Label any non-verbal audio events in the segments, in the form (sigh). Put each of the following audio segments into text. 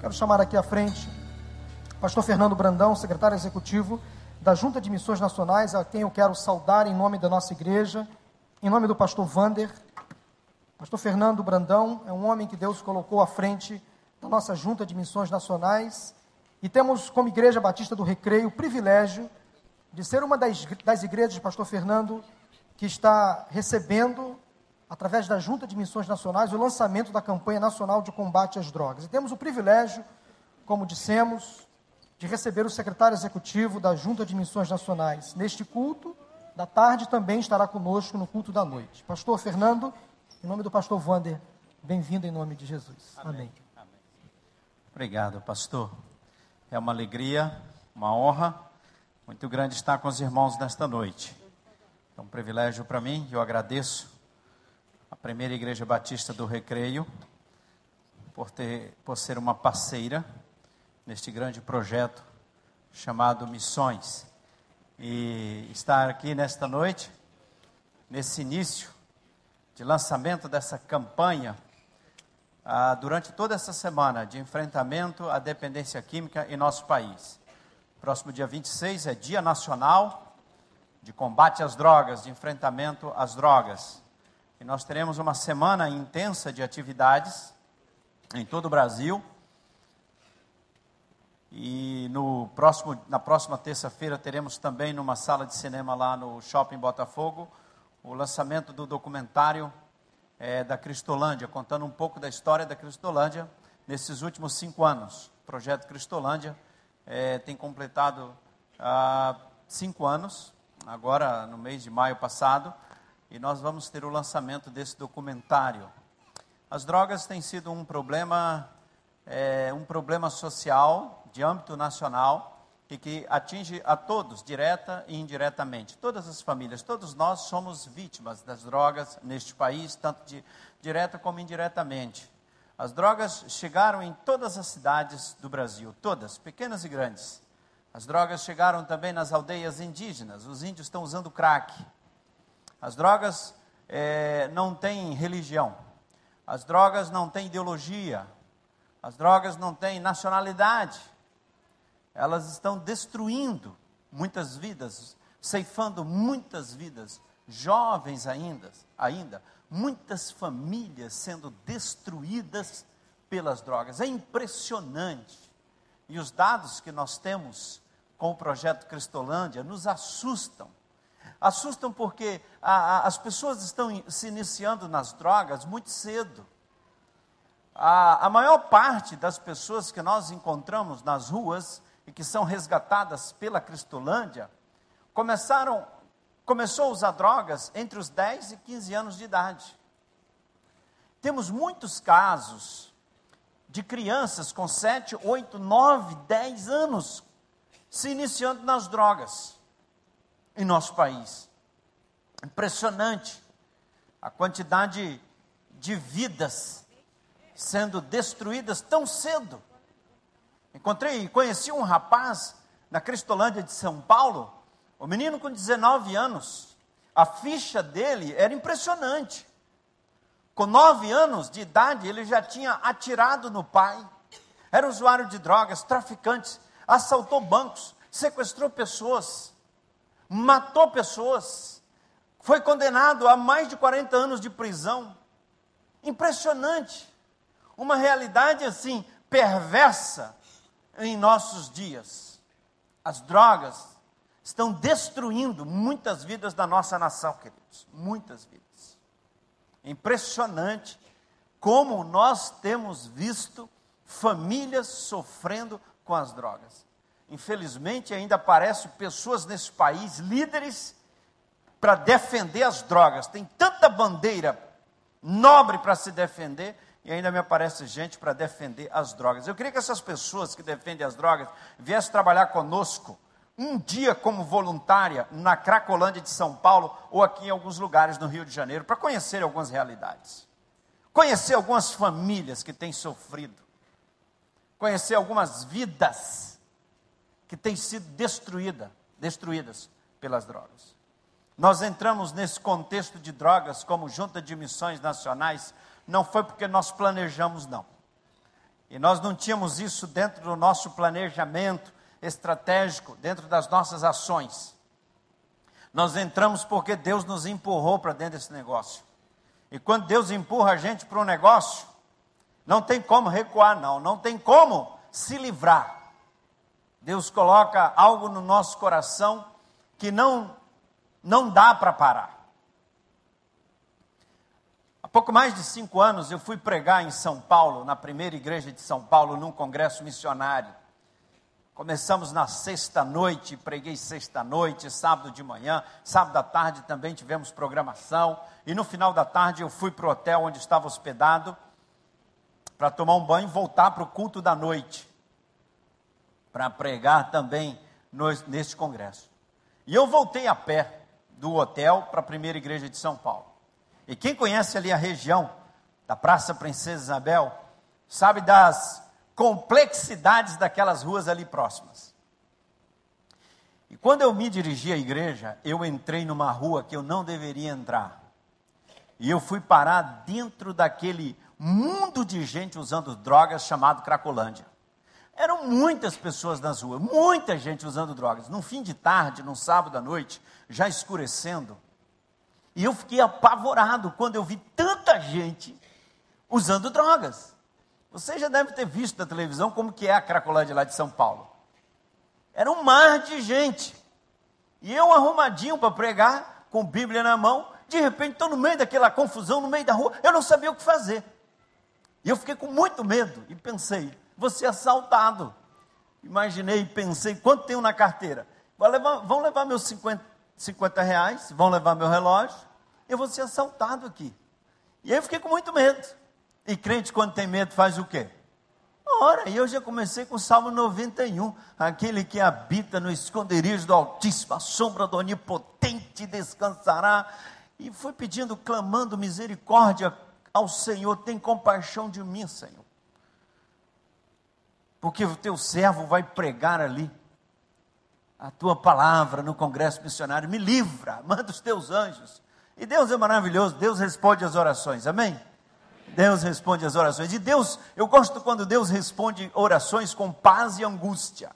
Quero chamar aqui à frente Pastor Fernando Brandão, secretário executivo da Junta de Missões Nacionais, a quem eu quero saudar em nome da nossa igreja, em nome do pastor Vander. Pastor Fernando Brandão é um homem que Deus colocou à frente da nossa Junta de Missões Nacionais e temos como Igreja Batista do Recreio o privilégio de ser uma das, das igrejas, pastor Fernando, que está recebendo, através da Junta de Missões Nacionais, o lançamento da campanha nacional de combate às drogas. E temos o privilégio, como dissemos, de receber o secretário executivo da Junta de Missões Nacionais neste culto. Da tarde também estará conosco no culto da noite. Pastor Fernando, em nome do pastor Wander, bem-vindo em nome de Jesus. Amém. Amém. Obrigado, pastor. É uma alegria, uma honra muito grande estar com os irmãos nesta noite. É um privilégio para mim e eu agradeço a primeira Igreja Batista do Recreio por, ter, por ser uma parceira neste grande projeto chamado Missões. E estar aqui nesta noite, nesse início de lançamento dessa campanha, ah, durante toda essa semana de enfrentamento à dependência química em nosso país. Próximo dia 26 é Dia Nacional de Combate às Drogas, de enfrentamento às drogas. Nós teremos uma semana intensa de atividades em todo o Brasil e no próximo, na próxima terça-feira teremos também numa sala de cinema lá no Shopping Botafogo o lançamento do documentário é, da Cristolândia, contando um pouco da história da Cristolândia nesses últimos cinco anos. O projeto Cristolândia é, tem completado ah, cinco anos, agora no mês de maio passado, e nós vamos ter o lançamento desse documentário. As drogas têm sido um problema, é, um problema social de âmbito nacional e que atinge a todos, direta e indiretamente. Todas as famílias, todos nós somos vítimas das drogas neste país, tanto de direta como indiretamente. As drogas chegaram em todas as cidades do Brasil, todas, pequenas e grandes. As drogas chegaram também nas aldeias indígenas, os índios estão usando crack. As drogas é, não têm religião, as drogas não têm ideologia, as drogas não têm nacionalidade elas estão destruindo muitas vidas, ceifando muitas vidas, jovens ainda, ainda, muitas famílias sendo destruídas pelas drogas. É impressionante. E os dados que nós temos com o projeto Cristolândia nos assustam. Assustam porque a, a, as pessoas estão se iniciando nas drogas muito cedo. A, a maior parte das pessoas que nós encontramos nas ruas e que são resgatadas pela Cristolândia, começaram, começou a usar drogas entre os 10 e 15 anos de idade. Temos muitos casos de crianças com 7, 8, 9, 10 anos se iniciando nas drogas em nosso país. Impressionante a quantidade de vidas sendo destruídas tão cedo. Encontrei e conheci um rapaz na Cristolândia de São Paulo, o um menino com 19 anos. A ficha dele era impressionante. Com 9 anos de idade, ele já tinha atirado no pai. Era usuário de drogas, traficante, assaltou bancos, sequestrou pessoas, matou pessoas. Foi condenado a mais de 40 anos de prisão. Impressionante. Uma realidade assim perversa em nossos dias. As drogas estão destruindo muitas vidas da nossa nação, queridos. Muitas vidas. Impressionante como nós temos visto famílias sofrendo com as drogas. Infelizmente, ainda aparecem pessoas nesse país, líderes, para defender as drogas. Tem tanta bandeira nobre para se defender e ainda me aparece gente para defender as drogas. Eu queria que essas pessoas que defendem as drogas viessem trabalhar conosco um dia como voluntária na Cracolândia de São Paulo ou aqui em alguns lugares no Rio de Janeiro para conhecer algumas realidades. Conhecer algumas famílias que têm sofrido. Conhecer algumas vidas que têm sido destruída, destruídas pelas drogas. Nós entramos nesse contexto de drogas como Junta de Missões Nacionais não foi porque nós planejamos, não. E nós não tínhamos isso dentro do nosso planejamento estratégico, dentro das nossas ações. Nós entramos porque Deus nos empurrou para dentro desse negócio. E quando Deus empurra a gente para um negócio, não tem como recuar, não, não tem como se livrar. Deus coloca algo no nosso coração que não não dá para parar. Há pouco mais de cinco anos eu fui pregar em São Paulo, na primeira igreja de São Paulo, num congresso missionário. Começamos na sexta-noite, preguei sexta-noite, sábado de manhã, sábado à tarde também tivemos programação. E no final da tarde eu fui para o hotel onde estava hospedado para tomar um banho e voltar para o culto da noite, para pregar também neste congresso. E eu voltei a pé do hotel para a primeira igreja de São Paulo. E quem conhece ali a região da Praça Princesa Isabel, sabe das complexidades daquelas ruas ali próximas. E quando eu me dirigi à igreja, eu entrei numa rua que eu não deveria entrar. E eu fui parar dentro daquele mundo de gente usando drogas chamado Cracolândia. Eram muitas pessoas nas ruas, muita gente usando drogas. No fim de tarde, no sábado à noite, já escurecendo. E eu fiquei apavorado quando eu vi tanta gente usando drogas. Você já deve ter visto na televisão como que é a Cracolândia lá de São Paulo. Era um mar de gente. E eu arrumadinho para pregar, com Bíblia na mão, de repente estou no meio daquela confusão, no meio da rua, eu não sabia o que fazer. E eu fiquei com muito medo e pensei, vou ser assaltado. Imaginei pensei, quanto tenho na carteira? Levar, vão levar meus 50, 50 reais, vão levar meu relógio, eu vou ser assaltado aqui. E aí eu fiquei com muito medo. E crente, quando tem medo, faz o quê? Ora, e eu já comecei com o Salmo 91. Aquele que habita no esconderijo do Altíssimo, a sombra do Onipotente descansará. E fui pedindo, clamando misericórdia ao Senhor: tem compaixão de mim, Senhor. Porque o teu servo vai pregar ali a tua palavra no congresso missionário. Me livra, (laughs) manda os teus anjos. E Deus é maravilhoso, Deus responde as orações, amém? Deus responde as orações. E Deus, eu gosto quando Deus responde orações com paz e angústia.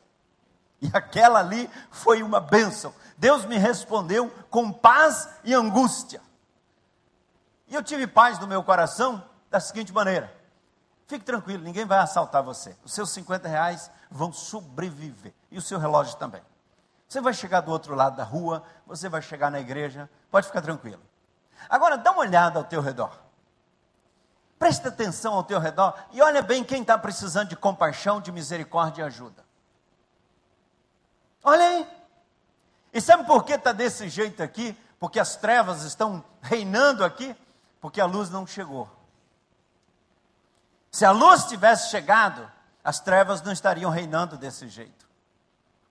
E aquela ali foi uma bênção. Deus me respondeu com paz e angústia. E eu tive paz no meu coração da seguinte maneira: fique tranquilo, ninguém vai assaltar você. Os seus 50 reais vão sobreviver. E o seu relógio também. Você vai chegar do outro lado da rua, você vai chegar na igreja, pode ficar tranquilo. Agora dá uma olhada ao teu redor. Presta atenção ao teu redor e olha bem quem está precisando de compaixão, de misericórdia e ajuda. Olha aí. E sabe por que está desse jeito aqui? Porque as trevas estão reinando aqui? Porque a luz não chegou. Se a luz tivesse chegado, as trevas não estariam reinando desse jeito.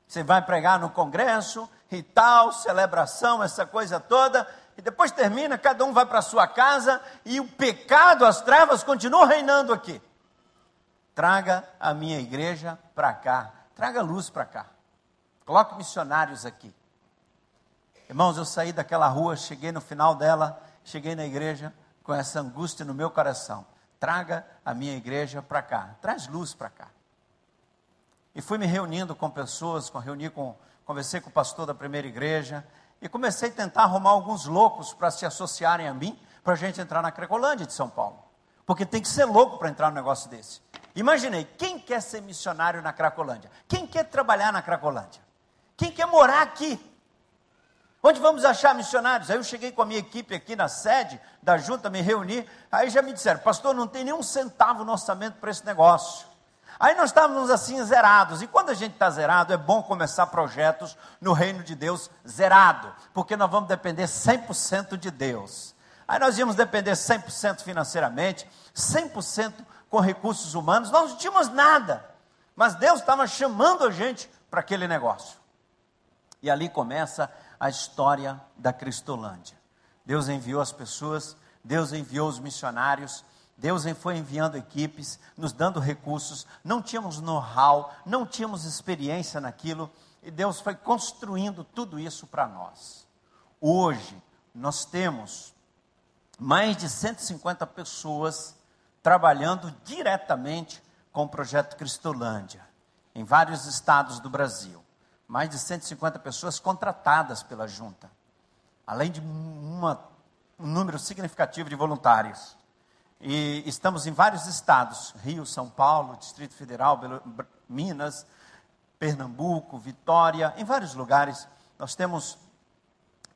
Você vai pregar no congresso e tal, celebração, essa coisa toda, e depois termina, cada um vai para sua casa e o pecado, as trevas continuam reinando aqui. Traga a minha igreja para cá, traga luz para cá, coloque missionários aqui. Irmãos, eu saí daquela rua, cheguei no final dela, cheguei na igreja com essa angústia no meu coração. Traga a minha igreja para cá, traz luz para cá. E fui me reunindo com pessoas, com, reuni com, conversei com o pastor da primeira igreja, e comecei a tentar arrumar alguns loucos para se associarem a mim, para a gente entrar na Cracolândia de São Paulo. Porque tem que ser louco para entrar num negócio desse. Imaginei, quem quer ser missionário na Cracolândia? Quem quer trabalhar na Cracolândia? Quem quer morar aqui? Onde vamos achar missionários? Aí eu cheguei com a minha equipe aqui na sede da junta, me reuni, aí já me disseram, pastor, não tem nenhum centavo no orçamento para esse negócio. Aí nós estávamos assim zerados. E quando a gente está zerado, é bom começar projetos no reino de Deus zerado, porque nós vamos depender 100% de Deus. Aí nós íamos depender 100% financeiramente, 100% com recursos humanos, nós não tínhamos nada. Mas Deus estava chamando a gente para aquele negócio. E ali começa a história da Cristolândia. Deus enviou as pessoas, Deus enviou os missionários, Deus foi enviando equipes, nos dando recursos, não tínhamos know-how, não tínhamos experiência naquilo, e Deus foi construindo tudo isso para nós. Hoje, nós temos mais de 150 pessoas trabalhando diretamente com o projeto Cristolândia, em vários estados do Brasil. Mais de 150 pessoas contratadas pela junta, além de uma, um número significativo de voluntários. E estamos em vários estados: Rio, São Paulo, Distrito Federal, Minas, Pernambuco, Vitória, em vários lugares. Nós temos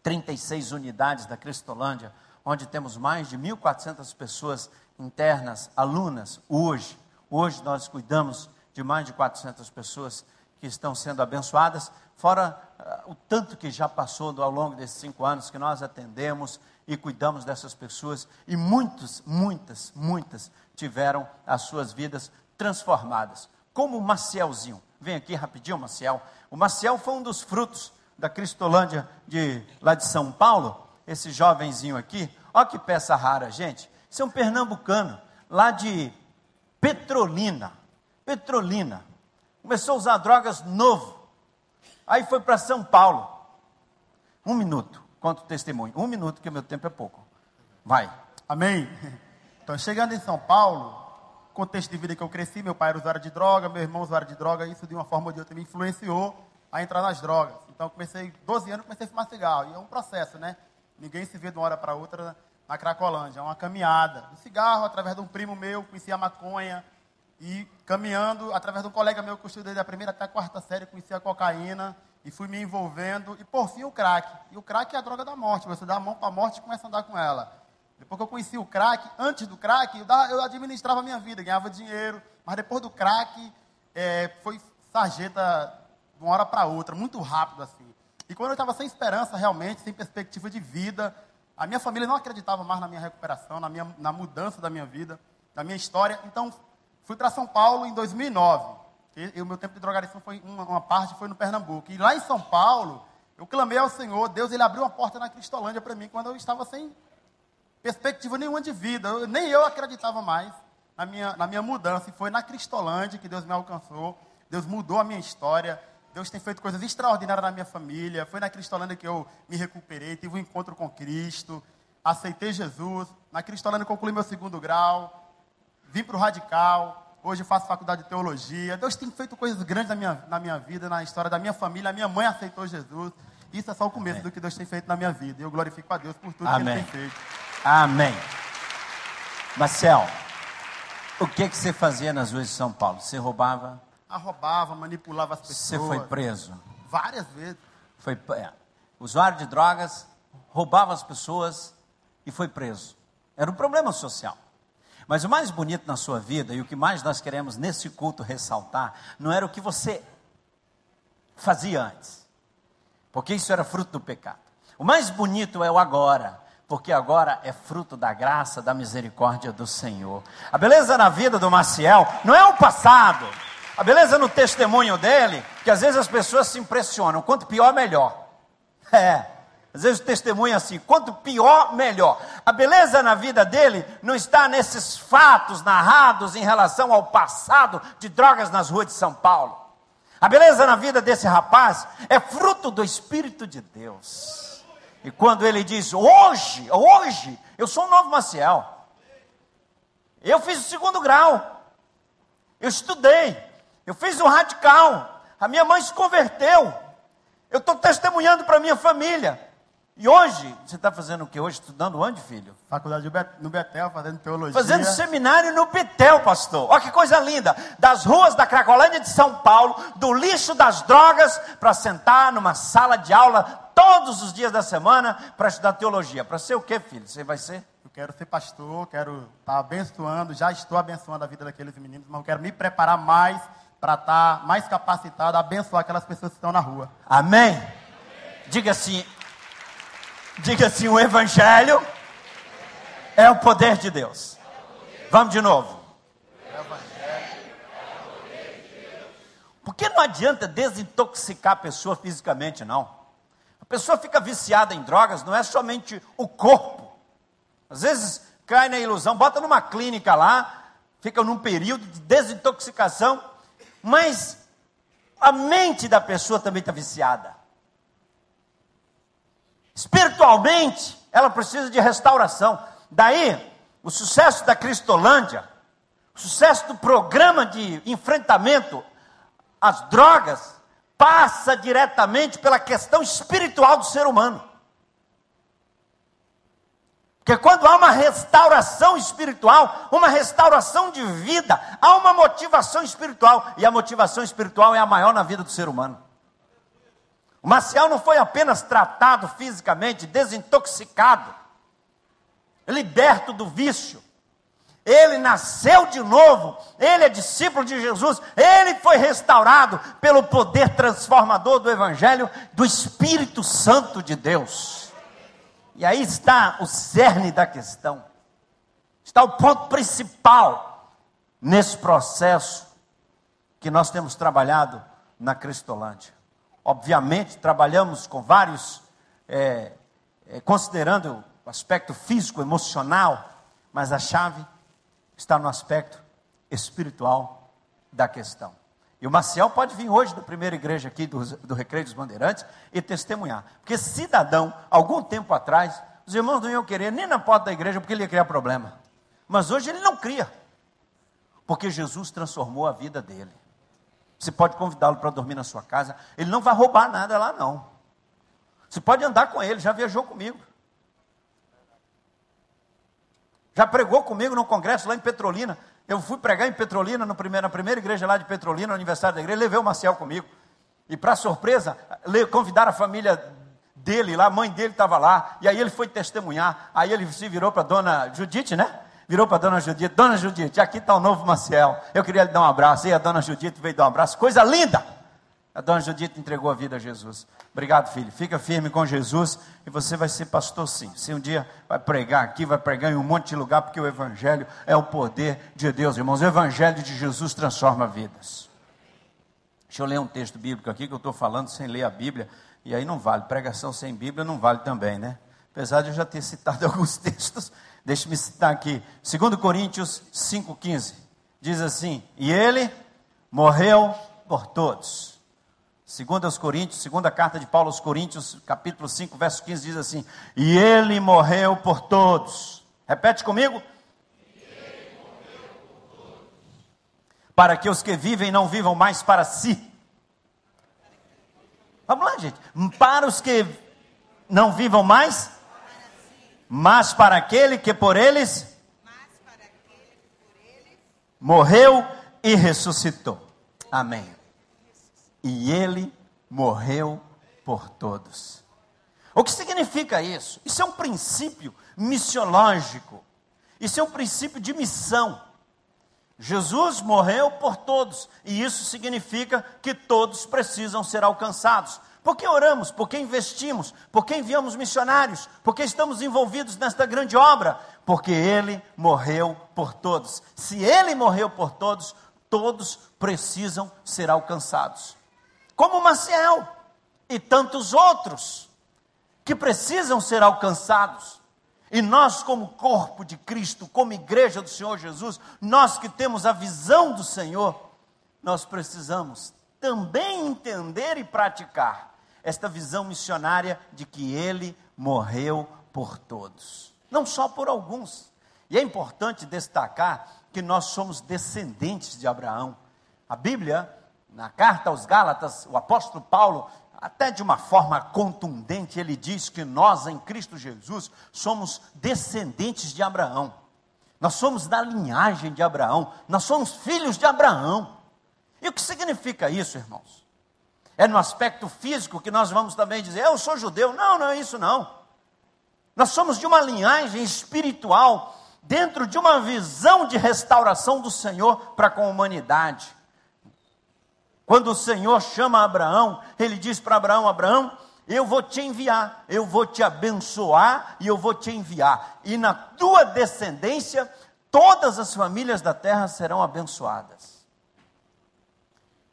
36 unidades da Cristolândia, onde temos mais de 1.400 pessoas internas, alunas, hoje. Hoje nós cuidamos de mais de 400 pessoas que estão sendo abençoadas, fora uh, o tanto que já passou ao longo desses cinco anos que nós atendemos e cuidamos dessas pessoas, e muitas, muitas, muitas tiveram as suas vidas transformadas. Como o Macielzinho. Vem aqui rapidinho, Maciel. O Maciel foi um dos frutos da Cristolândia de, lá de São Paulo. Esse jovenzinho aqui. Olha que peça rara, gente. Isso é um pernambucano, lá de Petrolina. Petrolina. Começou a usar drogas novo. Aí foi para São Paulo. Um minuto. Conta o testemunho. Um minuto, que o meu tempo é pouco. Vai. Amém. (laughs) Então, chegando em São Paulo, contexto de vida que eu cresci, meu pai era usuário de droga, meu irmão usuário de droga, isso de uma forma ou de outra me influenciou a entrar nas drogas. Então, comecei, 12 anos, comecei a fumar cigarro. E é um processo, né? Ninguém se vê de uma hora para outra na Cracolândia. É uma caminhada. Do cigarro, através de um primo meu, conheci a maconha. E caminhando, através de um colega meu que eu estudei da primeira até a quarta série, conheci a cocaína e fui me envolvendo, e por fim o crack. E o crack é a droga da morte, você dá a mão para a morte e começa a andar com ela. Depois que eu conheci o crack, antes do crack, eu, administrava a minha vida, ganhava dinheiro, mas depois do crack, é, foi sarjeta de uma hora para outra, muito rápido assim. E quando eu estava sem esperança realmente, sem perspectiva de vida, a minha família não acreditava mais na minha recuperação, na, minha, na mudança da minha vida, da minha história. Então, fui para São Paulo em 2009. E, o meu tempo de drogadição foi uma, uma, parte foi no Pernambuco. E lá em São Paulo, eu clamei ao Senhor, Deus ele abriu uma porta na Cristolândia para mim quando eu estava sem perspectiva nenhuma de vida. Eu, nem eu acreditava mais na minha, na minha mudança. E foi na Cristolândia que Deus me alcançou. Deus mudou a minha história. Deus tem feito coisas extraordinárias na minha família. Foi na Cristolândia que eu me recuperei, tive um encontro com Cristo, aceitei Jesus. Na Cristolândia concluí meu segundo grau, vim para o Radical, Hoje faço faculdade de teologia. Deus tem feito coisas grandes na minha, na minha vida, na história da minha família. A minha mãe aceitou Jesus. Isso é só o começo Amém. do que Deus tem feito na minha vida. E eu glorifico a Deus por tudo Amém. que Ele tem feito. Amém. Marcel, o que, que você fazia nas ruas de São Paulo? Você roubava? Ah, roubava, manipulava as pessoas. Você foi preso? Várias vezes. Foi é, usuário de drogas, roubava as pessoas e foi preso. Era um problema social. Mas o mais bonito na sua vida e o que mais nós queremos nesse culto ressaltar, não era o que você fazia antes, porque isso era fruto do pecado. O mais bonito é o agora, porque agora é fruto da graça, da misericórdia do Senhor. A beleza na vida do Maciel não é o passado, a beleza no testemunho dele, que às vezes as pessoas se impressionam, quanto pior, melhor. (laughs) É. Às vezes o testemunho é assim: quanto pior, melhor. A beleza na vida dele não está nesses fatos narrados em relação ao passado de drogas nas ruas de São Paulo. A beleza na vida desse rapaz é fruto do Espírito de Deus. E quando ele diz: Hoje, hoje, eu sou um novo Maciel. Eu fiz o segundo grau. Eu estudei. Eu fiz o radical. A minha mãe se converteu. Eu estou testemunhando para minha família. E hoje, você está fazendo o que hoje? Estudando onde, filho? Faculdade no Betel, fazendo teologia. Fazendo seminário no Betel, pastor. Olha que coisa linda. Das ruas da Cracolândia de São Paulo, do lixo das drogas, para sentar numa sala de aula todos os dias da semana para estudar teologia. Para ser o que, filho? Você vai ser? Eu quero ser pastor, quero estar tá abençoando, já estou abençoando a vida daqueles meninos, mas eu quero me preparar mais para estar tá mais capacitado a abençoar aquelas pessoas que estão na rua. Amém? Diga assim, Diga assim: o Evangelho é o poder de Deus. Vamos de novo. Porque não adianta desintoxicar a pessoa fisicamente, não. A pessoa fica viciada em drogas, não é somente o corpo. Às vezes cai na ilusão, bota numa clínica lá, fica num período de desintoxicação, mas a mente da pessoa também está viciada. Espiritualmente, ela precisa de restauração. Daí, o sucesso da Cristolândia, O sucesso do programa de enfrentamento às drogas passa diretamente pela questão espiritual do ser humano. Porque quando há uma restauração espiritual, uma restauração de vida, há uma motivação espiritual, e a motivação espiritual é a maior na vida do ser humano. O Marcial não foi apenas tratado fisicamente, desintoxicado, liberto do vício, ele nasceu de novo, ele é discípulo de Jesus, ele foi restaurado pelo poder transformador do Evangelho do Espírito Santo de Deus. E aí está o cerne da questão, está o ponto principal nesse processo que nós temos trabalhado na Cristolândia. Obviamente, trabalhamos com vários, é, é, considerando o aspecto físico, emocional, mas a chave está no aspecto espiritual da questão. E o Maciel pode vir hoje da primeira igreja aqui do, do Recreio dos Bandeirantes e testemunhar. Porque cidadão, algum tempo atrás, os irmãos não iam querer nem na porta da igreja porque ele ia criar problema. Mas hoje ele não cria. Porque Jesus transformou a vida dele. Você pode convidá-lo para dormir na sua casa. Ele não vai roubar nada lá, não. Você pode andar com ele, já viajou comigo. Já pregou comigo no congresso lá em Petrolina. Eu fui pregar em Petrolina, no primeiro, na primeira igreja lá de Petrolina, no aniversário da igreja, levei o Marcel comigo. E para surpresa, convidaram a família dele lá, a mãe dele estava lá, e aí ele foi testemunhar. Aí ele se virou para a dona Judite, né? Virou para a dona Judite, dona Judite, aqui está o novo Marcel. Eu queria lhe dar um abraço. E a dona Judite veio dar um abraço, coisa linda! A dona Judite entregou a vida a Jesus. Obrigado, filho. Fica firme com Jesus e você vai ser pastor sim. Se um dia vai pregar aqui, vai pregar em um monte de lugar, porque o Evangelho é o poder de Deus, irmãos. O Evangelho de Jesus transforma vidas. Deixa eu ler um texto bíblico aqui que eu estou falando sem ler a Bíblia. E aí não vale. Pregação sem Bíblia não vale também, né? Apesar de eu já ter citado (laughs) alguns textos, deixe-me citar aqui. 2 Coríntios 5,15. Diz assim: E ele morreu por todos Segundo aos Coríntios, segunda carta de Paulo aos Coríntios, capítulo 5, verso 15 diz assim: "E ele morreu por todos". Repete comigo. Para que os que vivem não vivam mais para si. Vamos lá, gente. Para os que não vivam mais, mas para aquele que por eles morreu e ressuscitou. Amém e ele morreu por todos. O que significa isso? Isso é um princípio missiológico. Isso é um princípio de missão. Jesus morreu por todos, e isso significa que todos precisam ser alcançados. Por que oramos? Por que investimos? Por que enviamos missionários? Por que estamos envolvidos nesta grande obra? Porque Ele morreu por todos. Se Ele morreu por todos, todos precisam ser alcançados como Maciel e tantos outros que precisam ser alcançados. E nós, como corpo de Cristo, como igreja do Senhor Jesus, nós que temos a visão do Senhor, nós precisamos também entender e praticar esta visão missionária de que Ele morreu por todos, não só por alguns. E é importante destacar que nós somos descendentes de Abraão. A Bíblia na carta aos Gálatas, o apóstolo Paulo, até de uma forma contundente, ele diz que nós em Cristo Jesus somos descendentes de Abraão. Nós somos da linhagem de Abraão, nós somos filhos de Abraão. E o que significa isso, irmãos? É no aspecto físico que nós vamos também dizer, eu sou judeu. Não, não é isso não. Nós somos de uma linhagem espiritual, dentro de uma visão de restauração do Senhor para com a humanidade. Quando o Senhor chama Abraão, ele diz para Abraão: Abraão, eu vou te enviar, eu vou te abençoar e eu vou te enviar. E na tua descendência, todas as famílias da terra serão abençoadas.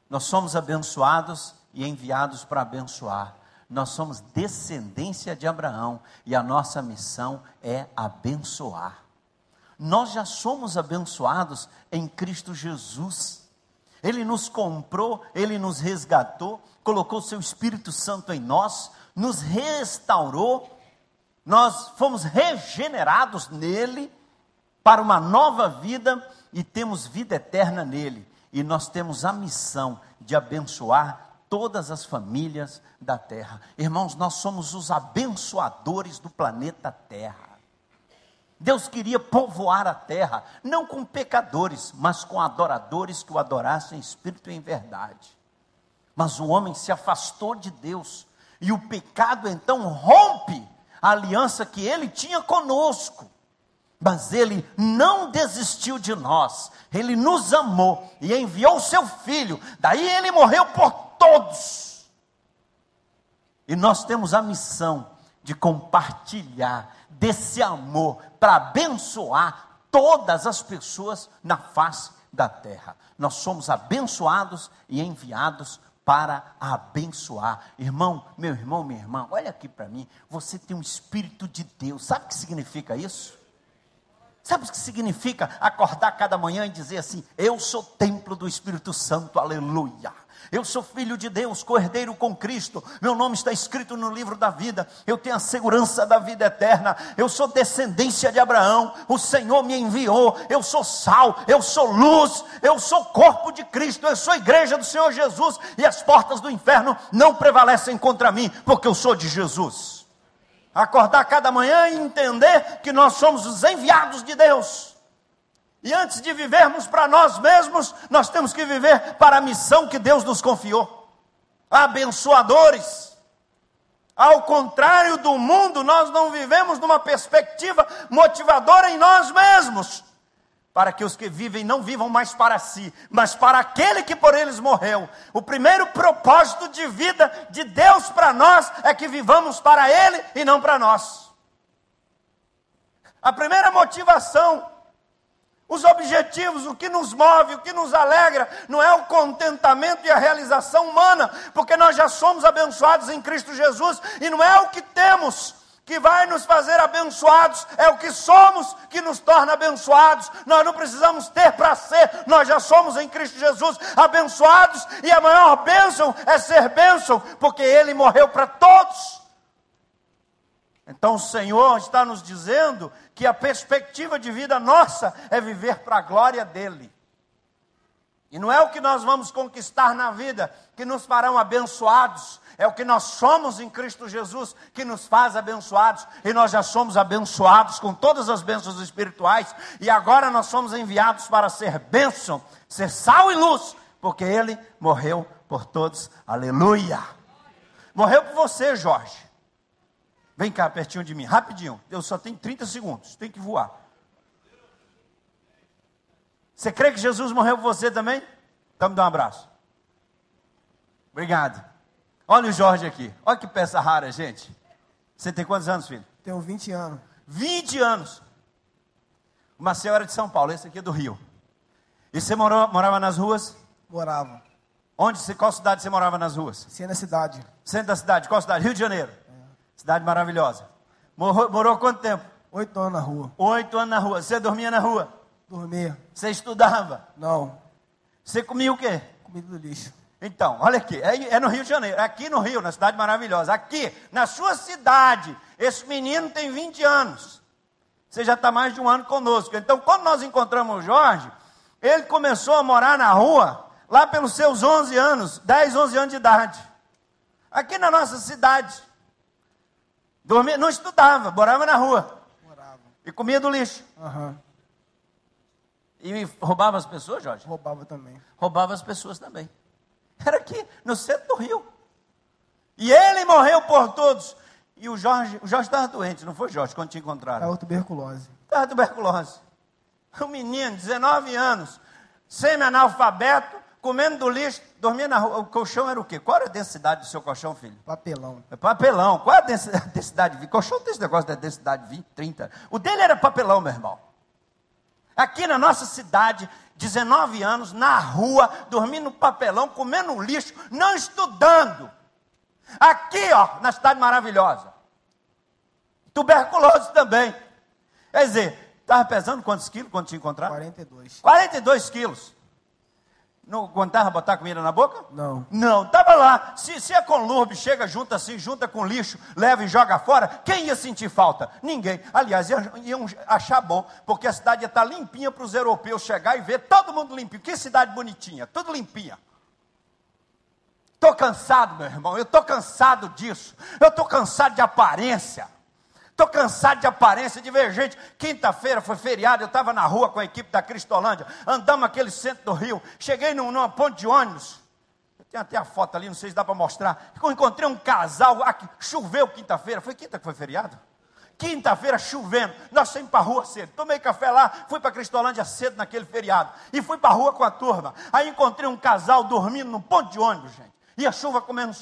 Nós somos abençoados e enviados para abençoar. Nós somos descendência de Abraão e a nossa missão é abençoar. Nós já somos abençoados em Cristo Jesus. Ele nos comprou, ele nos resgatou, colocou seu Espírito Santo em nós, nos restaurou, nós fomos regenerados nele para uma nova vida, e temos vida eterna nele. E nós temos a missão de abençoar todas as famílias da terra. Irmãos, nós somos os abençoadores do planeta Terra. Deus queria povoar a terra, não com pecadores, mas com adoradores que o adorassem em espírito e em verdade. Mas o homem se afastou de Deus, e o pecado então rompe a aliança que ele tinha conosco. Mas ele não desistiu de nós, ele nos amou e enviou o seu filho, daí ele morreu por todos. E nós temos a missão de compartilhar desse amor para abençoar todas as pessoas na face da terra. Nós somos abençoados e enviados para abençoar. Irmão, meu irmão, minha irmã, olha aqui para mim. Você tem um Espírito de Deus. Sabe o que significa isso? Sabe o que significa acordar cada manhã e dizer assim: Eu sou templo do Espírito Santo, aleluia. Eu sou filho de Deus, cordeiro com Cristo. Meu nome está escrito no livro da vida. Eu tenho a segurança da vida eterna. Eu sou descendência de Abraão. O Senhor me enviou. Eu sou sal, eu sou luz, eu sou corpo de Cristo. Eu sou igreja do Senhor Jesus. E as portas do inferno não prevalecem contra mim, porque eu sou de Jesus. Acordar cada manhã e entender que nós somos os enviados de Deus e antes de vivermos para nós mesmos, nós temos que viver para a missão que Deus nos confiou. Abençoadores. Ao contrário do mundo, nós não vivemos numa perspectiva motivadora em nós mesmos. Para que os que vivem não vivam mais para si, mas para aquele que por eles morreu. O primeiro propósito de vida de Deus para nós é que vivamos para Ele e não para nós. A primeira motivação os objetivos, o que nos move, o que nos alegra, não é o contentamento e a realização humana, porque nós já somos abençoados em Cristo Jesus, e não é o que temos que vai nos fazer abençoados, é o que somos que nos torna abençoados. Nós não precisamos ter para ser, nós já somos em Cristo Jesus abençoados, e a maior bênção é ser bênção, porque Ele morreu para todos. Então o Senhor está nos dizendo que a perspectiva de vida nossa é viver para a glória dEle. E não é o que nós vamos conquistar na vida que nos farão abençoados, é o que nós somos em Cristo Jesus que nos faz abençoados, e nós já somos abençoados com todas as bênçãos espirituais, e agora nós somos enviados para ser bênção, ser sal e luz, porque Ele morreu por todos, aleluia. Morreu por você, Jorge. Vem cá, pertinho de mim, rapidinho. Eu só tenho 30 segundos, tem que voar. Você crê que Jesus morreu por você também? Então me dá um abraço. Obrigado. Olha o Jorge aqui. Olha que peça rara, gente. Você tem quantos anos, filho? Tenho 20 anos. 20 anos. O Marcel era de São Paulo, esse aqui é do Rio. E você morou, morava nas ruas? Morava. Onde? Qual cidade você morava nas ruas? Centro da cidade. Centro da cidade. Qual cidade? Rio de Janeiro. Cidade maravilhosa. Morou, morou quanto tempo? Oito anos na rua. Oito anos na rua. Você dormia na rua? Dormia. Você estudava? Não. Você comia o quê? Comida do lixo. Então, olha aqui, é, é, no Rio de Janeiro, é aqui no Rio, na cidade maravilhosa. Aqui, na sua cidade, esse menino tem 20 anos. Você já está mais de um ano conosco. Então, quando nós encontramos o Jorge, ele começou a morar na rua lá pelos seus 11 anos, 10, 11 anos de idade. Aqui na nossa cidade. Dormia, não estudava, morava na rua. Morava. E comia do lixo. Uhum. E roubava as pessoas, Jorge? Roubava também. Roubava as pessoas também. Era aqui, no centro do Rio. E ele morreu por todos. E o Jorge, o Jorge estava doente, não foi, Jorge, quando te encontraram? Estava tuberculose. Estava tuberculose. Um menino, 19 anos, semi-analfabeto, comendo do lixo, dormia na rua. O colchão era o quê? Qual era a densidade do seu colchão, filho? Papelão. É papelão. Qual é a (laughs) densidade de Colchão tem esse negócio da densidade 20, 30. O dele era papelão, meu irmão. Aqui na nossa cidade, 19 anos, na rua, dormindo no papelão, comendo lixo, não estudando. Aqui, ó, na cidade maravilhosa. Tuberculose também. Quer dizer, estava pesando quantos quilos quando te encontraram? 42. 42 quilos. Não aguentava botar comida na boca? Não. Não, estava lá. Se, se a Conlurbe chega junto assim, junta com lixo, leva e joga fora, quem ia sentir falta? Ninguém. Aliás, iam, iam achar bom, porque a cidade ia estar limpinha para os europeus chegar e ver todo mundo limpinho. Que cidade bonitinha, tudo limpinha. Estou cansado, meu irmão, eu estou cansado disso. Eu estou cansado de aparência. Estou cansado de aparência, de ver gente. Quinta-feira foi feriado, eu estava na rua com a equipe da Cristolândia, andamos aquele centro do Rio, cheguei num, numa ponte de ônibus. Tem até a foto ali, não sei se dá para mostrar. Eu encontrei um casal, aqui, choveu quinta-feira, foi quinta que foi feriado? Quinta-feira chovendo, nós saímos para a rua cedo. Tomei café lá, fui para Cristolândia cedo naquele feriado. E fui para a rua com a turma. Aí encontrei um casal dormindo num ponto de ônibus, gente. E a chuva comendo.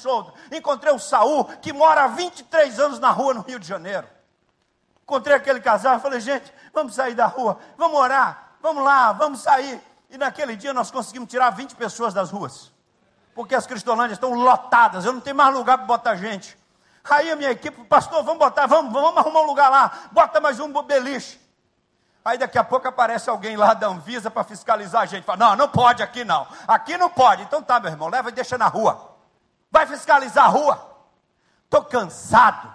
Encontrei o Saul, que mora há 23 anos na rua no Rio de Janeiro. Encontrei aquele casal, falei, gente, vamos sair da rua, vamos orar, vamos lá, vamos sair. E naquele dia nós conseguimos tirar 20 pessoas das ruas. Porque as cristolândias estão lotadas, eu não tenho mais lugar para botar gente. Aí a minha equipe, pastor, vamos botar, vamos, vamos arrumar um lugar lá, bota mais um beliche. Aí daqui a pouco aparece alguém lá da Anvisa para fiscalizar a gente. Fala, não, não pode aqui não. Aqui não pode. Então tá, meu irmão, leva e deixa na rua. Vai fiscalizar a rua. Estou cansado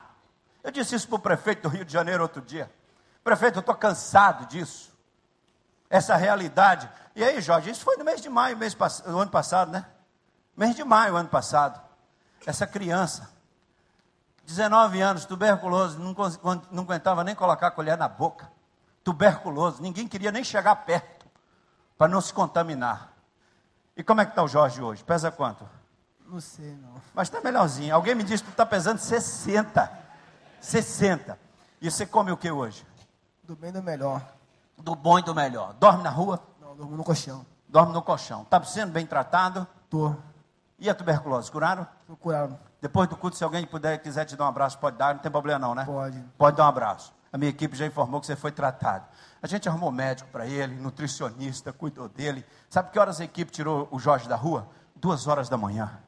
eu disse isso para o prefeito do Rio de Janeiro outro dia. Prefeito, eu estou cansado disso. Essa realidade. E aí, Jorge, isso foi no mês de maio, mês do ano passado, né? Mês de maio, ano passado. Essa criança, 19 anos, tuberculoso, não, não aguentava nem colocar a colher na boca. Tuberculoso, ninguém queria nem chegar perto para não se contaminar. E como é que está o Jorge hoje? Pesa quanto? Não sei, não. Mas está melhorzinho. Alguém me disse que está pesando 60. 60. E você come o que hoje? Do bem e do melhor. Do bom e do melhor. Dorme na rua? Não, dormo no colchão. Dorme no colchão. Está sendo bem tratado? Tô. E a tuberculose? Curaram? Tô curado. Depois do culto, se alguém puder, quiser te dar um abraço, pode dar, não tem problema não, né? Pode. Pode dar um abraço. A minha equipe já informou que você foi tratado. A gente arrumou médico para ele, nutricionista, cuidou dele. Sabe que horas a equipe tirou o Jorge da rua? Duas horas da manhã.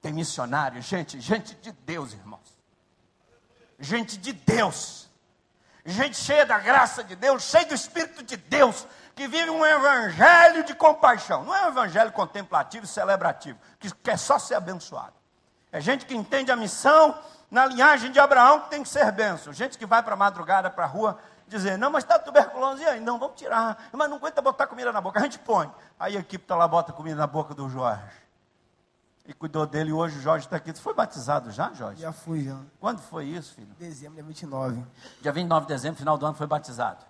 Tem missionário, gente, gente de Deus, irmãos gente de Deus, gente cheia da graça de Deus, cheia do Espírito de Deus, que vive um evangelho de compaixão. Não é um evangelho contemplativo e celebrativo, que quer só ser abençoado. É gente que entende a missão na linhagem de Abraão, que tem que ser benção. Gente que vai para a madrugada, para a rua, dizer, não, mas está tuberculose, aí? Não, vamos tirar. Mas não aguenta botar comida na boca. A gente põe. Aí a equipe está lá, bota comida na boca do Jorge e cuidou dele. Hoje o Jorge está aqui. Você foi batizado já, Jorge? Já fui, já. Quando foi isso, filho? Dezembro, dia 29. Dia 29 de dezembro, final do ano, foi batizado.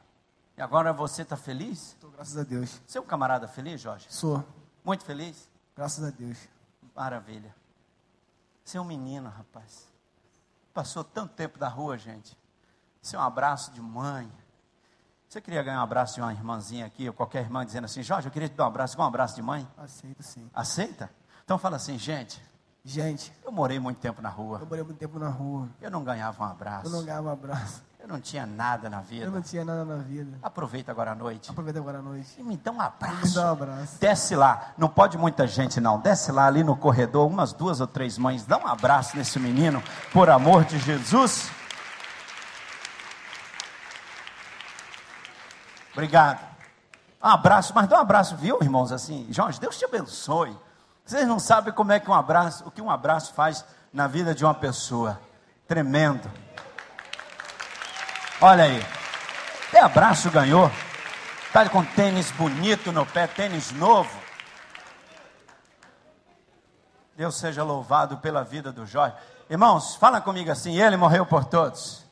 E agora você está feliz? Estou, graças a Deus. Você é um camarada feliz, Jorge? Sou. Muito feliz? Graças a Deus. Maravilha. Você é um menino, rapaz. Passou tanto tempo da rua, gente. Você é um abraço de mãe. Você queria ganhar um abraço de uma irmãzinha aqui, ou qualquer irmã dizendo assim, Jorge, eu queria te dar um abraço, igual um abraço de mãe? Aceito sim. Aceita? Então fala assim, gente. Gente. Eu morei muito tempo na rua. Eu morei muito tempo na rua. Eu não ganhava um abraço. Eu não ganhava um abraço. Eu não tinha nada na vida. Eu não tinha nada na vida. Aproveita agora à noite. Aproveita agora à noite. E me dá um abraço. Me dá um abraço. Desce lá. Não pode muita gente não. Desce lá ali no corredor, umas duas ou três mães. Dá um abraço nesse menino, por amor de Jesus. Obrigado. Um abraço, mas dá um abraço, viu, irmãos? Assim, Jorge, Deus te abençoe. Vocês não sabem como é que um abraço, o que um abraço faz na vida de uma pessoa. Tremendo. Olha aí. Até abraço ganhou. Está com tênis bonito no pé, tênis novo. Deus seja louvado pela vida do Jorge. Irmãos, fala comigo assim: ele morreu por todos.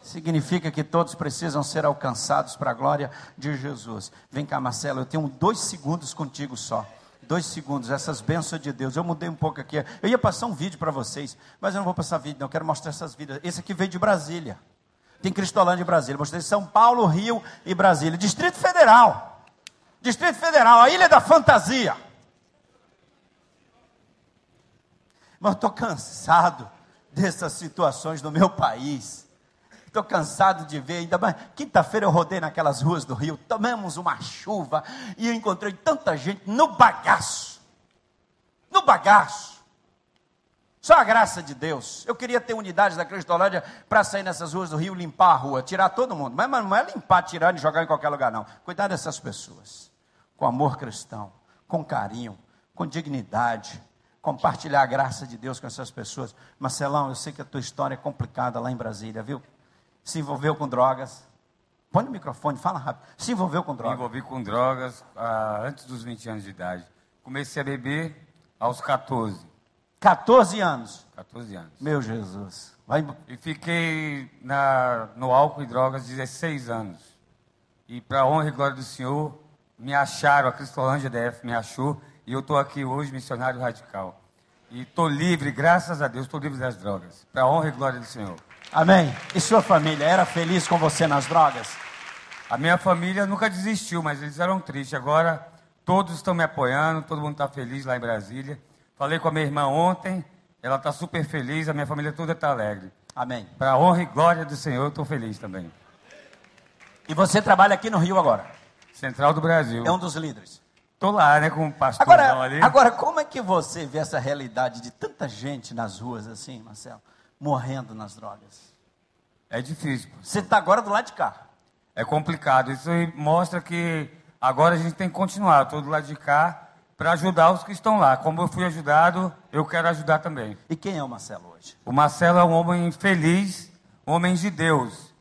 Significa que todos precisam ser alcançados para a glória de Jesus. Vem cá, Marcelo, eu tenho dois segundos contigo só dois segundos, essas bênçãos de Deus. Eu mudei um pouco aqui. Eu ia passar um vídeo para vocês, mas eu não vou passar vídeo, não. Eu quero mostrar essas vidas. Esse aqui veio de Brasília. Tem Cristolândia de Brasília. Mostrei São Paulo, Rio e Brasília. Distrito Federal. Distrito Federal, a Ilha da Fantasia. Mas eu estou cansado dessas situações no meu país. Estou cansado de ver, ainda mais. Quinta-feira eu rodei naquelas ruas do Rio, tomamos uma chuva e eu encontrei tanta gente no bagaço. No bagaço. Só a graça de Deus. Eu queria ter unidade da Cristolândia para sair nessas ruas do Rio, limpar a rua, tirar todo mundo. Mas, mas não é limpar, tirar e jogar em qualquer lugar, não. Cuidar dessas pessoas. com amor cristão, com carinho, com dignidade, compartilhar a graça de Deus com essas pessoas. Marcelão, eu sei que a tua história é complicada lá em Brasília, viu? Se envolveu com drogas. Põe no microfone, fala rápido. Se envolveu com Me drogas. envolvi com drogas ah, antes dos 20 anos de idade. Comecei a beber aos 14. 14 anos. 14 anos. Meu Jesus. Vai, E fiquei na, no álcool e drogas 16 anos. E para honra e glória do Senhor, me acharam, a Cristolândia DF me achou, e eu estou aqui hoje, missionário radical. E estou livre, graças a Deus, estou livre das drogas. Para honra e glória do Senhor. Amém. E sua família era feliz com você nas drogas? A minha família nunca desistiu, mas eles eram tristes. Agora todos estão me apoiando, todo mundo está feliz lá em Brasília. Falei com a minha irmã ontem, ela está super feliz, a minha família toda está alegre. Amém. Para a honra e glória do Senhor, eu estou feliz também. E você trabalha aqui no Rio agora? Central do Brasil. É um dos líderes. Estou lá, né, com o pastorzão Agora, ali. agora, como é que você vê essa realidade de tanta gente nas ruas assim, Marcelo, morrendo nas drogas? É difícil. Você está agora do lado de cá. É complicado. Isso mostra que agora a gente tem que continuar. Estou do lado de cá para ajudar os que estão lá. Como eu fui ajudado, eu quero ajudar também. E quem é o Marcelo hoje? O Marcelo é um homem feliz, um homem de Deus,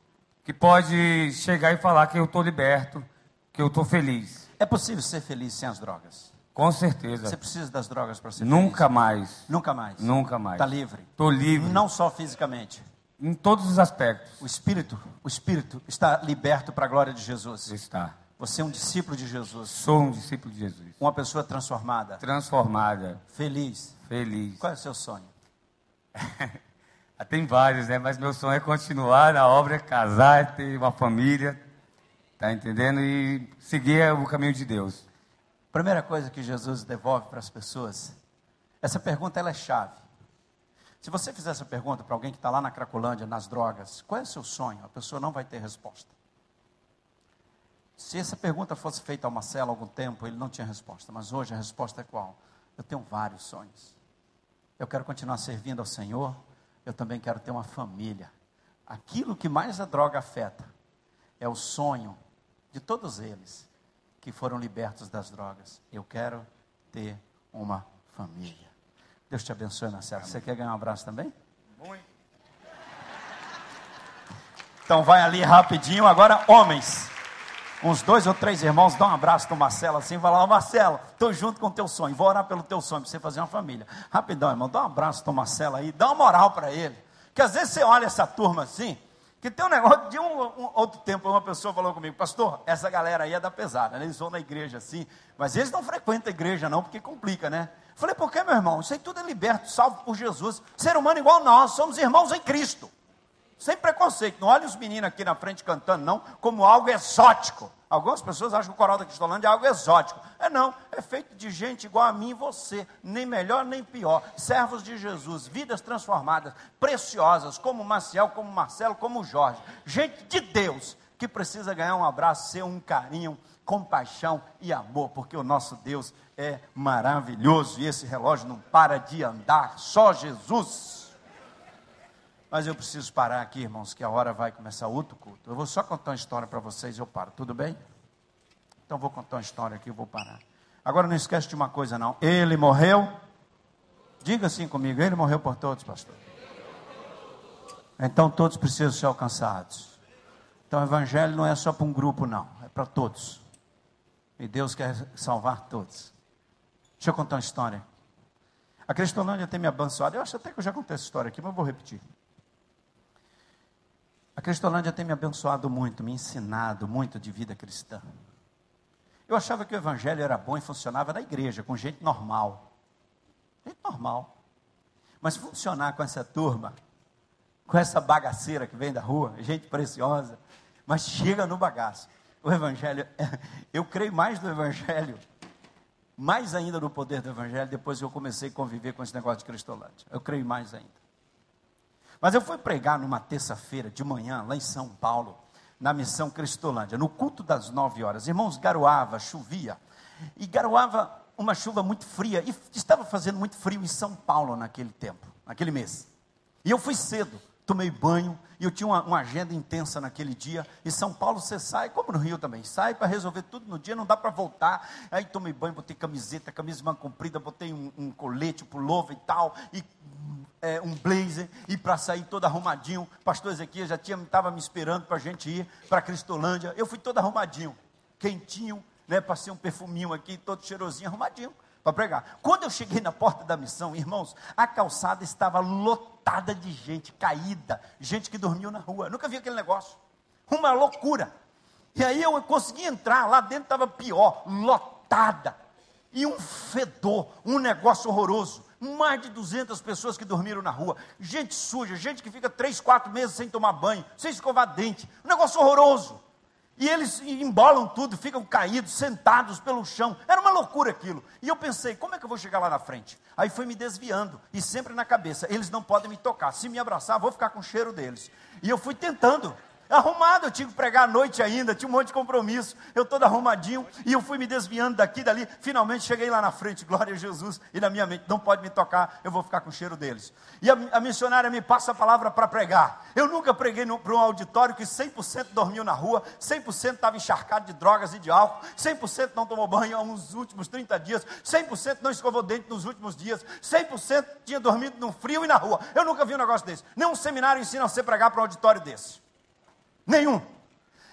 que pode chegar e falar que eu estou liberto, que eu estou feliz. É possível ser feliz sem as drogas? Com Você certeza. precisa das drogas para ser Nunca feliz? mais. Nunca mais. Nunca mais. Está livre. Estou livre. Não só fisicamente. Em todos os aspectos. O espírito, o espírito está liberto para a glória de Jesus. Está. Você é um discípulo de Jesus, Sou um discípulo de Jesus. uma pessoa transformada, Transformada, feliz. feliz. Qual é o seu sonho? (laughs) Ah, Tem vários, né? Mas meu sonho é continuar na obra, casar, ter uma família, tá entendendo? E seguir o caminho de Deus. Primeira coisa que Jesus devolve para as pessoas, essa pergunta ela é chave. Se você fizer essa pergunta para alguém que está lá na Cracolândia, nas drogas, qual é o seu sonho? A pessoa não vai ter resposta. Se essa pergunta fosse feita ao Marcelo há algum tempo, ele não tinha resposta. Mas hoje a resposta é qual? Eu tenho vários sonhos. Eu quero continuar servindo ao Senhor. Eu também quero ter uma família. Aquilo que mais a droga afeta é o sonho de todos eles que foram libertos das drogas. Eu quero ter uma família. Deus te abençoe, Marcelo. Você quer ganhar um abraço também? Então vai ali rapidinho. Agora, homens. Uns dois ou três irmãos, dá um abraço no Marcelo assim, vai lá, "Ô, Marcelo, estou junto com o teu sonho, vou orar pelo teu sonho, para você fazer uma família. Rapidão, irmão, dá um abraço no Marcelo aí, dá uma moral para ele. Que às vezes você olha essa turma assim, que tem um negócio de um, um outro tempo, uma pessoa falou comigo, pastor, essa galera aí é da pesada, né? eles vão na igreja assim, mas eles não frequentam a igreja não, porque complica, né? Falei, por que, meu irmão? Isso aí tudo é liberto, salvo por Jesus. Ser humano igual nós, somos irmãos em Cristo. Sem preconceito. Não olhe os meninos aqui na frente cantando, não, como algo exótico. Algumas pessoas acham que o coral da Cristolândia é algo exótico. É não, é feito de gente igual a mim e você, nem melhor nem pior. Servos de Jesus, vidas transformadas, preciosas, como Maciel, como Marcelo, como Jorge. Gente de Deus, que precisa ganhar um abraço, ser um carinho, compaixão e amor, porque o nosso Deus é maravilhoso e esse relógio não para de andar, só Jesus. Mas eu preciso parar aqui, irmãos, que a hora vai começar outro culto. Eu vou só contar uma história para vocês e eu paro, tudo bem? Então vou contar uma história aqui e vou parar. Agora não esquece de uma coisa não. Ele morreu. Diga assim comigo, ele morreu por todos, pastor. Então todos precisam ser alcançados. Então o evangelho não é só para um grupo, não, é para todos. E Deus quer salvar todos. Deixa eu contar uma história. A Cristolândia tem me abençoado. Eu acho até que eu já contei essa história aqui, mas eu vou repetir. A Cristolândia tem me abençoado muito, me ensinado muito de vida cristã. Eu achava que o evangelho era bom e funcionava na igreja, com gente normal. Gente normal. Mas funcionar com essa turma, com essa bagaceira que vem da rua, gente preciosa, mas chega no bagaço. O evangelho, (laughs) eu creio mais no evangelho, mais ainda no poder do evangelho, depois que eu comecei a conviver com esse negócio de Cristolândia. Eu creio mais ainda. Mas eu fui pregar numa terça-feira de manhã, lá em São Paulo, na missão Cristolândia, no culto das nove horas. Irmãos, garoava, chovia. E garoava uma chuva muito fria. E estava fazendo muito frio em São Paulo naquele tempo, naquele mês. E eu fui cedo, tomei banho, e eu tinha uma, uma, agenda intensa naquele dia. Em São Paulo você sai, como no Rio também, sai para resolver tudo no dia, não dá para voltar. Aí tomei banho, botei camiseta, camisa manga comprida, botei um, um colete, pullover e tal, e é, um blazer, e para sair todo arrumadinho. Pastor Ezequiel já estava me esperando para a gente ir para Cristolândia. Eu fui todo arrumadinho, quentinho, né? Passei um perfuminho aqui, todo cheirosinho, arrumadinho para pregar. Quando eu cheguei na porta da missão, irmãos, a calçada estava lotada de gente caída, gente que dormiu na rua. Eu nunca vi aquele negócio. Uma loucura. E aí eu consegui entrar, lá dentro estava pior, lotada. E um fedor, um negócio horroroso. Mais de 200 pessoas que dormiram na rua. Gente suja, gente que fica três, quatro meses sem tomar banho, sem escovar dente. Um negócio horroroso. E eles embolam tudo, ficam caídos, sentados pelo chão. Era uma loucura aquilo. E eu pensei, como é que eu vou chegar lá na frente? Aí fui me desviando, e sempre na cabeça, eles não podem me tocar. Se me abraçar, vou ficar com o cheiro deles. E eu fui tentando arrumado, eu tinha que pregar à noite ainda, tinha um monte de compromisso, eu todo arrumadinho, e eu fui me desviando daqui dali, finalmente cheguei lá na frente, glória a Jesus, e na minha mente, não pode me tocar, eu vou ficar com o cheiro deles. E a, a missionária me passa a palavra para pregar. Eu nunca preguei para um auditório que 100% dormiu na rua, 100% estava encharcado de drogas e de álcool, 100% não tomou banho nos últimos 30 dias, 100% não escovou dente nos últimos dias, 100% tinha dormido no frio e na rua. Eu nunca vi um negócio desse. Nenhum seminário ensina você a pregar para um auditório desse. Nenhum.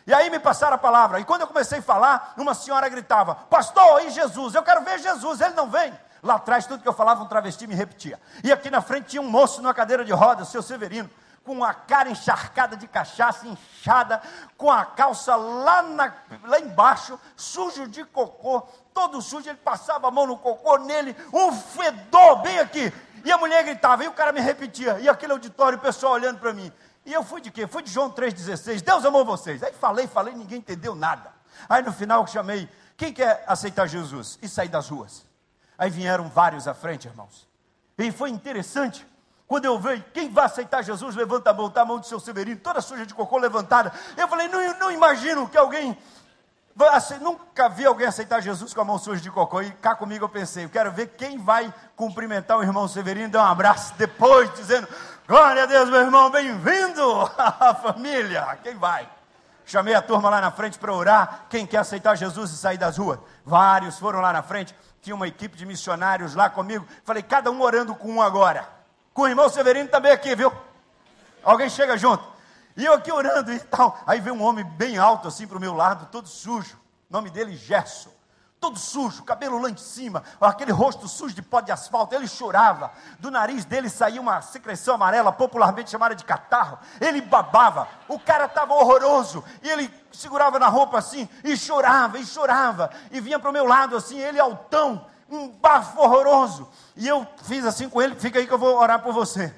E aí me passaram a palavra. E quando eu comecei a falar, uma senhora gritava: Pastor, e Jesus? Eu quero ver Jesus, ele não vem. Lá atrás, tudo que eu falava, um travesti me repetia. E aqui na frente tinha um moço numa cadeira de rodas, o seu Severino, com a cara encharcada de cachaça, inchada, com a calça lá, na, lá embaixo, sujo de cocô, todo sujo. Ele passava a mão no cocô nele, um fedor bem aqui. E a mulher gritava, e o cara me repetia. E aquele auditório, o pessoal olhando para mim. E eu fui de quê? Fui de João 3,16. Deus amou vocês. Aí falei, falei, ninguém entendeu nada. Aí no final eu chamei, quem quer aceitar Jesus? E sair das ruas. Aí vieram vários à frente, irmãos. E foi interessante. Quando eu vejo, quem vai aceitar Jesus, levanta a mão, tá a mão do seu Severino, toda suja de cocô levantada. Eu falei, não, não imagino que alguém nunca vi alguém aceitar Jesus com a mão suja de cocô. E cá comigo eu pensei, eu quero ver quem vai cumprimentar o irmão Severino, dar um abraço depois, dizendo: Glória a Deus, meu irmão, bem-vindo (laughs) à família. Quem vai? Chamei a turma lá na frente para orar. Quem quer aceitar Jesus e sair das ruas? Vários foram lá na frente. Tinha uma equipe de missionários lá comigo. Falei, cada um orando com um agora. Com o irmão Severino também aqui, viu? Alguém chega junto. E eu aqui orando e tal. Aí veio um homem bem alto assim para o meu lado, todo sujo. Nome dele Gerson. Todo sujo, cabelo lá em cima, aquele rosto sujo de pó de asfalto. Ele chorava. Do nariz dele saía uma secreção amarela, popularmente chamada de catarro. Ele babava. O cara estava horroroso. E ele segurava na roupa assim, e chorava, e chorava. E vinha para o meu lado assim, ele altão, um bafo horroroso. E eu fiz assim com ele: fica aí que eu vou orar por você.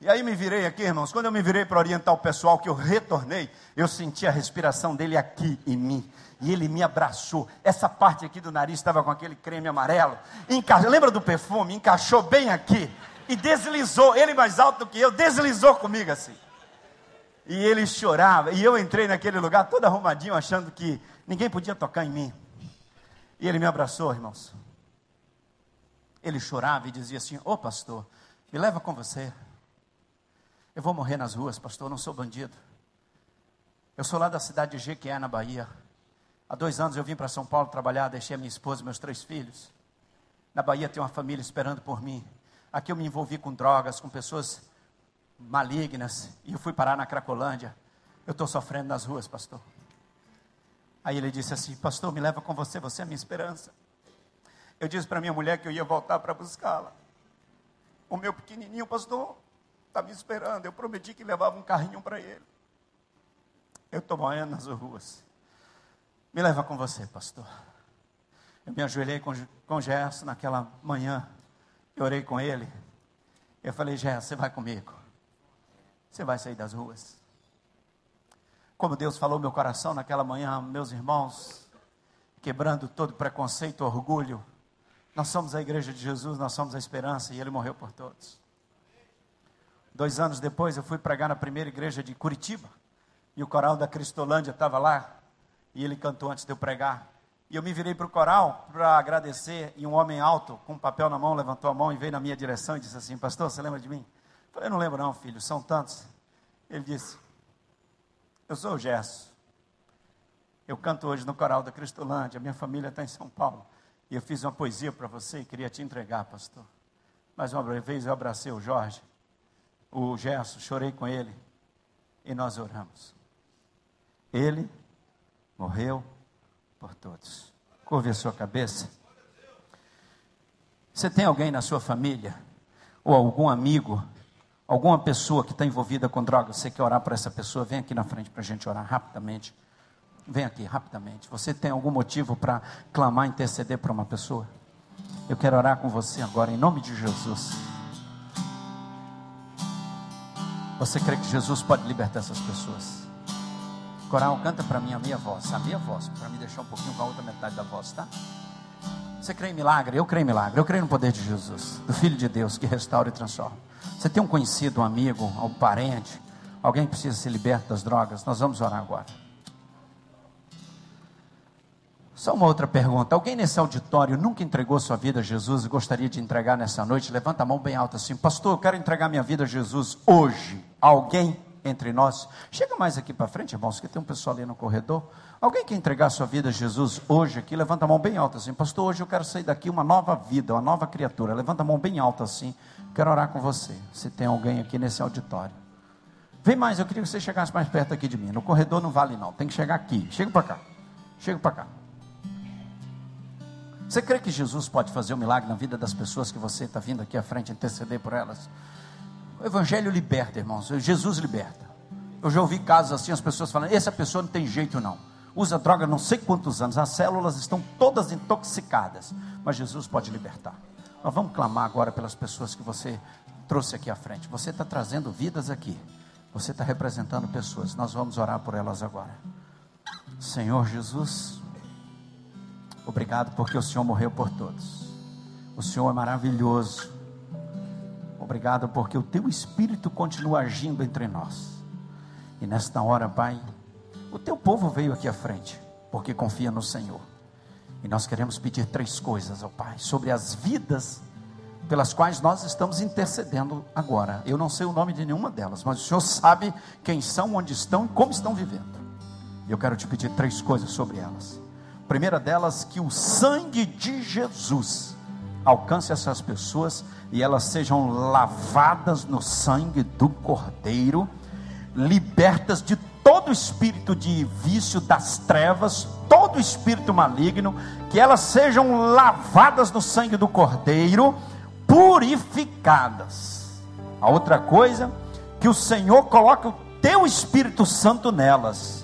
E aí me virei aqui, irmãos. Quando eu me virei para orientar o pessoal, que eu retornei, eu senti a respiração dele aqui em mim. E ele me abraçou. Essa parte aqui do nariz estava com aquele creme amarelo. Enca... Lembra do perfume? Encaixou bem aqui. E deslizou. Ele mais alto do que eu, deslizou comigo assim. E ele chorava. E eu entrei naquele lugar todo arrumadinho, achando que ninguém podia tocar em mim. E ele me abraçou, irmãos. Ele chorava e dizia assim: Ô oh, pastor, me leva com você. Eu vou morrer nas ruas, pastor, eu não sou bandido. Eu sou lá da cidade de Jequié, na Bahia. Há dois anos eu vim para São Paulo trabalhar, deixei a minha esposa e meus três filhos. Na Bahia tem uma família esperando por mim. Aqui eu me envolvi com drogas, com pessoas malignas, e eu fui parar na Cracolândia. Eu estou sofrendo nas ruas, pastor. Aí ele disse assim: Pastor, me leva com você, você é minha esperança. Eu disse para minha mulher que eu ia voltar para buscá-la. O meu pequenininho, pastor, está me esperando. Eu prometi que levava um carrinho para ele. Eu estou morrendo nas ruas. Me leva com você, pastor. Eu me ajoelhei com, com Gerson naquela manhã. Eu orei com ele. Eu falei, Gerson, você vai comigo. Você vai sair das ruas. Como Deus falou meu coração naquela manhã, meus irmãos, quebrando todo preconceito, orgulho. Nós somos a igreja de Jesus, nós somos a esperança e ele morreu por todos. Dois anos depois, eu fui pregar na primeira igreja de Curitiba. E o coral da Cristolândia estava lá. E ele cantou antes de eu pregar. E eu me virei para o coral para agradecer. E um homem alto, com um papel na mão, levantou a mão e veio na minha direção e disse assim: Pastor, você lembra de mim? Eu falei: Não lembro, não, filho, são tantos. Ele disse: Eu sou o Gerson. Eu canto hoje no coral da Cristolândia. Minha família está em São Paulo. E eu fiz uma poesia para você e queria te entregar, pastor. Mais uma vez eu abracei o Jorge, o Gerson, chorei com ele e nós oramos. Ele morreu por todos. Curve a sua cabeça. Você tem alguém na sua família, ou algum amigo, alguma pessoa que está envolvida com drogas, você quer orar para essa pessoa? Vem aqui na frente para a gente orar rapidamente. Vem aqui rapidamente. Você tem algum motivo para clamar, interceder para uma pessoa? Eu quero orar com você agora, em nome de Jesus. Você crê que Jesus pode libertar essas pessoas? Coral, canta para mim a minha voz, a minha voz, para me deixar um pouquinho com a outra metade da voz, tá? Você crê em milagre? Eu creio em milagre. Eu creio no poder de Jesus, do Filho de Deus que restaura e transforma. Você tem um conhecido, um amigo, um parente, alguém que precisa ser liberto das drogas? Nós vamos orar agora. Só uma outra pergunta. Alguém nesse auditório nunca entregou sua vida a Jesus e gostaria de entregar nessa noite? Levanta a mão bem alta assim. Pastor, eu quero entregar minha vida a Jesus hoje. Alguém entre nós? Chega mais aqui para frente, irmãos, que tem um pessoal ali no corredor. Alguém quer entregar sua vida a Jesus hoje aqui? Levanta a mão bem alta assim. Pastor, hoje eu quero sair daqui uma nova vida, uma nova criatura. Levanta a mão bem alta assim. Quero orar com você. Se tem alguém aqui nesse auditório. Vem mais, eu queria que você chegasse mais perto aqui de mim. No corredor não vale não, tem que chegar aqui. Chega para cá. Chega para cá. Você crê que Jesus pode fazer um milagre na vida das pessoas que você está vindo aqui à frente interceder por elas? O Evangelho liberta, irmãos. Jesus liberta. Eu já ouvi casos assim, as pessoas falando: essa pessoa não tem jeito não. Usa droga não sei quantos anos, as células estão todas intoxicadas. Mas Jesus pode libertar. Nós vamos clamar agora pelas pessoas que você trouxe aqui à frente. Você está trazendo vidas aqui. Você está representando pessoas. Nós vamos orar por elas agora. Senhor Jesus. Obrigado porque o Senhor morreu por todos. O Senhor é maravilhoso. Obrigado porque o teu Espírito continua agindo entre nós. E nesta hora, Pai, o teu povo veio aqui à frente porque confia no Senhor. E nós queremos pedir três coisas ao Pai sobre as vidas pelas quais nós estamos intercedendo agora. Eu não sei o nome de nenhuma delas, mas o Senhor sabe quem são, onde estão e como estão vivendo. Eu quero te pedir três coisas sobre elas primeira delas, que o sangue de Jesus alcance essas pessoas e elas sejam lavadas no sangue do Cordeiro, libertas de todo espírito de vício das trevas, todo espírito maligno, que elas sejam lavadas no sangue do Cordeiro, purificadas. A outra coisa, que o Senhor coloque o teu Espírito Santo nelas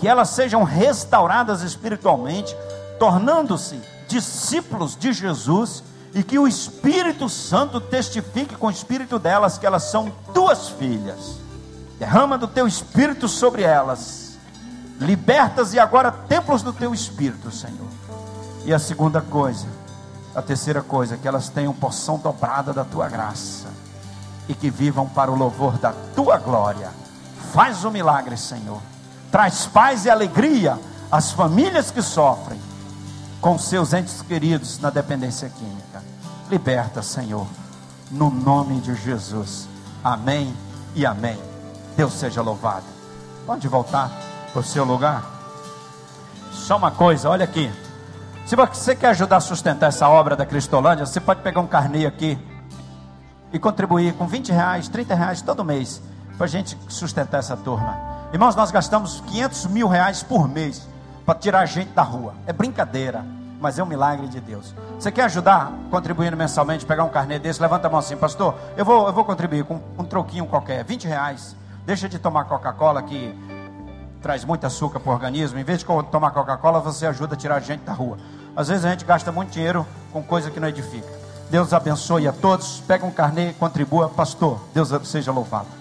que elas sejam restauradas espiritualmente, tornando-se discípulos de Jesus e que o Espírito Santo testifique com o espírito delas que elas são tuas filhas. Derrama do teu espírito sobre elas, libertas e agora templos do teu espírito, Senhor. E a segunda coisa, a terceira coisa, que elas tenham porção dobrada da tua graça e que vivam para o louvor da tua glória. Faz o um milagre, Senhor traz paz e alegria às famílias que sofrem com seus entes queridos na dependência química. Liberta, Senhor, no nome de Jesus. Amém e amém. Deus seja louvado. Pode voltar para o seu lugar. Só uma coisa, olha aqui. Se você quer ajudar a sustentar essa obra da Cristolândia, você pode pegar um carnê aqui e contribuir com 20 reais, 30 reais todo mês para a gente sustentar essa turma. Irmãos, nós gastamos 500 mil reais por mês para tirar gente da rua. É brincadeira, mas é um milagre de Deus. Você quer ajudar contribuindo mensalmente, pegar um carnê desse? Levanta a mão assim, pastor. Eu vou, eu vou contribuir com um troquinho qualquer, 20 reais. Deixa de tomar Coca-Cola que traz muito açúcar para o organismo. Em vez de tomar Coca-Cola, você ajuda a tirar gente da rua. Às vezes a gente gasta muito dinheiro com coisa que não edifica. Deus abençoe a todos. Pega um carnê, contribua. Pastor, Deus seja louvado.